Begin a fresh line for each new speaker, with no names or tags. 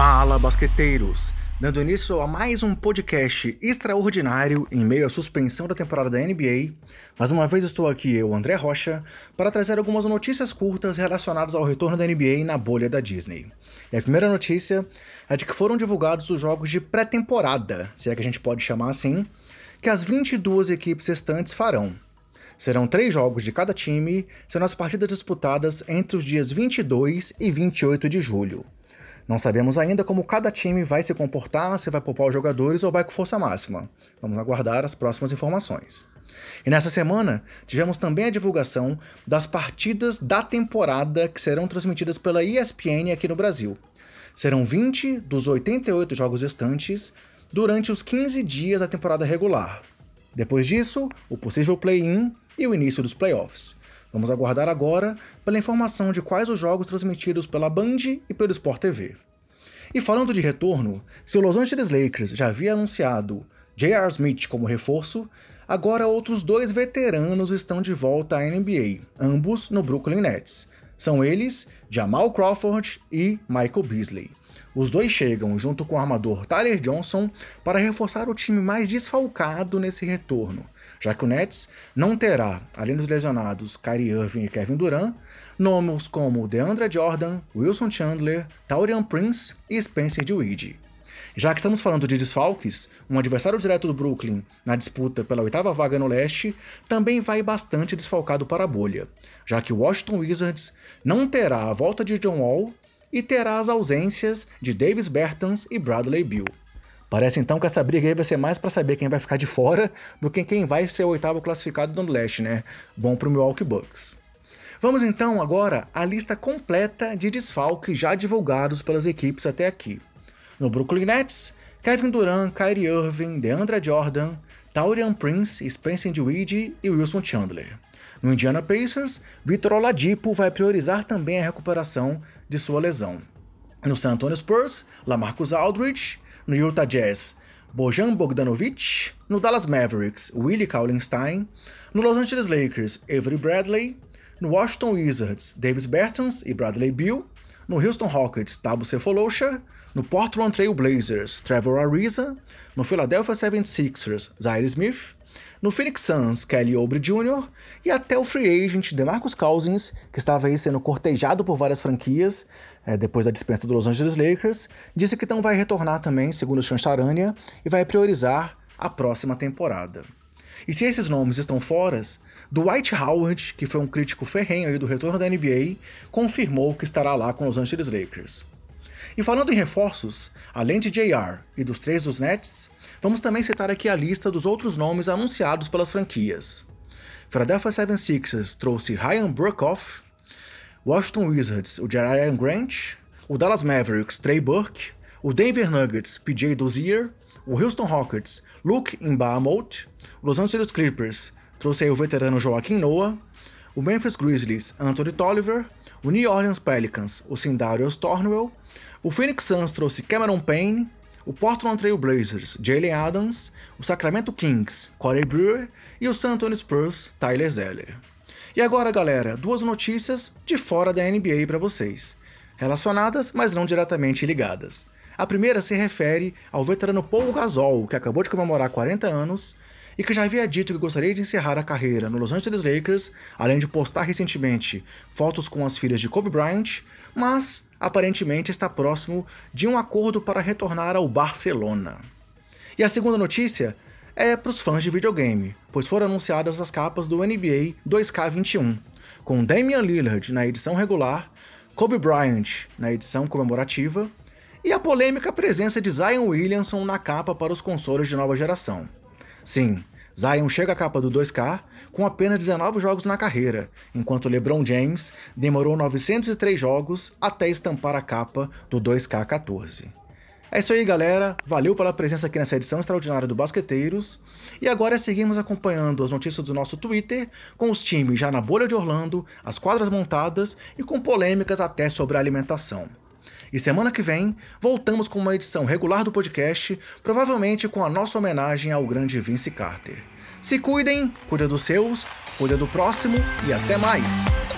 Fala, basqueteiros! Dando início a mais um podcast extraordinário em meio à suspensão da temporada da NBA, mais uma vez estou aqui, eu, André Rocha, para trazer algumas notícias curtas relacionadas ao retorno da NBA na bolha da Disney. E a primeira notícia é de que foram divulgados os jogos de pré-temporada, se é que a gente pode chamar assim, que as 22 equipes restantes farão. Serão três jogos de cada time, sendo as partidas disputadas entre os dias 22 e 28 de julho. Não sabemos ainda como cada time vai se comportar, se vai poupar os jogadores ou vai com força máxima. Vamos aguardar as próximas informações. E nessa semana, tivemos também a divulgação das partidas da temporada que serão transmitidas pela ESPN aqui no Brasil. Serão 20 dos 88 jogos restantes durante os 15 dias da temporada regular. Depois disso, o possível play-in e o início dos playoffs. Vamos aguardar agora pela informação de quais os jogos transmitidos pela Band e pelo Sport TV. E falando de retorno, se o Los Angeles Lakers já havia anunciado J.R. Smith como reforço, agora outros dois veteranos estão de volta à NBA, ambos no Brooklyn Nets. São eles Jamal Crawford e Michael Beasley. Os dois chegam junto com o armador Tyler Johnson para reforçar o time mais desfalcado nesse retorno, já que o Nets não terá, além dos lesionados Kyrie Irving e Kevin Durant, nomes como DeAndre Jordan, Wilson Chandler, Taurian Prince e Spencer Dinwiddie. Já que estamos falando de desfalques, um adversário direto do Brooklyn na disputa pela oitava vaga no leste também vai bastante desfalcado para a bolha, já que o Washington Wizards não terá a volta de John Wall e terá as ausências de Davis Bertans e Bradley Beal. Parece então que essa briga aí vai ser mais para saber quem vai ficar de fora do que quem vai ser o oitavo classificado no leste, né? Bom pro Milwaukee Bucks. Vamos então agora à lista completa de desfalques já divulgados pelas equipes até aqui. No Brooklyn Nets, Kevin Durant, Kyrie Irving, DeAndre Jordan, Taurian Prince, Spencer Dinwiddie e Wilson Chandler. No Indiana Pacers, Vitor Oladipo vai priorizar também a recuperação de sua lesão. No San Antonio Spurs, Lamarcus Aldridge. No Utah Jazz, Bojan Bogdanovic. No Dallas Mavericks, Willie Kaulenstein. No Los Angeles Lakers, Avery Bradley. No Washington Wizards, Davis Bertans e Bradley Beal. No Houston Rockets, Tabo Cephalosha. No Portland Trail Blazers, Trevor Ariza. No Philadelphia 76ers, Zaire Smith no Phoenix Suns, Kelly Oubre Jr., e até o free agent DeMarcus Cousins, que estava aí sendo cortejado por várias franquias é, depois da dispensa do Los Angeles Lakers, disse que então vai retornar também, segundo o Chancharania, e vai priorizar a próxima temporada. E se esses nomes estão fora, Dwight Howard, que foi um crítico ferrenho do retorno da NBA, confirmou que estará lá com os Los Angeles Lakers. E falando em reforços, além de JR e dos três dos Nets, vamos também citar aqui a lista dos outros nomes anunciados pelas franquias. Philadelphia 76ers trouxe Ryan Burkhoff, Washington Wizards, o Jarian Grant, o Dallas Mavericks, Trey Burke, o Denver Nuggets, PJ Dozier, o Houston Rockets, Luke Mbamot, o Los Angeles Clippers trouxe o veterano Joaquim Noah, o Memphis Grizzlies, Anthony Tolliver, o New Orleans Pelicans, o Sindarius Thornwell, o Phoenix Suns trouxe Cameron Payne, o Portland Trail Blazers, Jalen Adams, o Sacramento Kings, Corey Brewer e o San Antonio Spurs, Tyler Zeller. E agora, galera, duas notícias de fora da NBA para vocês, relacionadas, mas não diretamente ligadas. A primeira se refere ao veterano Paul Gasol, que acabou de comemorar 40 anos e que já havia dito que gostaria de encerrar a carreira no Los Angeles Lakers, além de postar recentemente fotos com as filhas de Kobe Bryant, mas aparentemente está próximo de um acordo para retornar ao Barcelona. E a segunda notícia é para os fãs de videogame, pois foram anunciadas as capas do NBA 2K21, com Damian Lillard na edição regular, Kobe Bryant na edição comemorativa e a polêmica presença de Zion Williamson na capa para os consoles de nova geração. Sim, Zion chega à capa do 2K com apenas 19 jogos na carreira, enquanto LeBron James demorou 903 jogos até estampar a capa do 2K14. É isso aí, galera. Valeu pela presença aqui nessa edição extraordinária do Basqueteiros. E agora seguimos acompanhando as notícias do nosso Twitter, com os times já na bolha de Orlando, as quadras montadas e com polêmicas até sobre a alimentação. E semana que vem, voltamos com uma edição regular do podcast, provavelmente com a nossa homenagem ao grande Vince Carter. Se cuidem, cuida dos seus, cuida do próximo e até mais!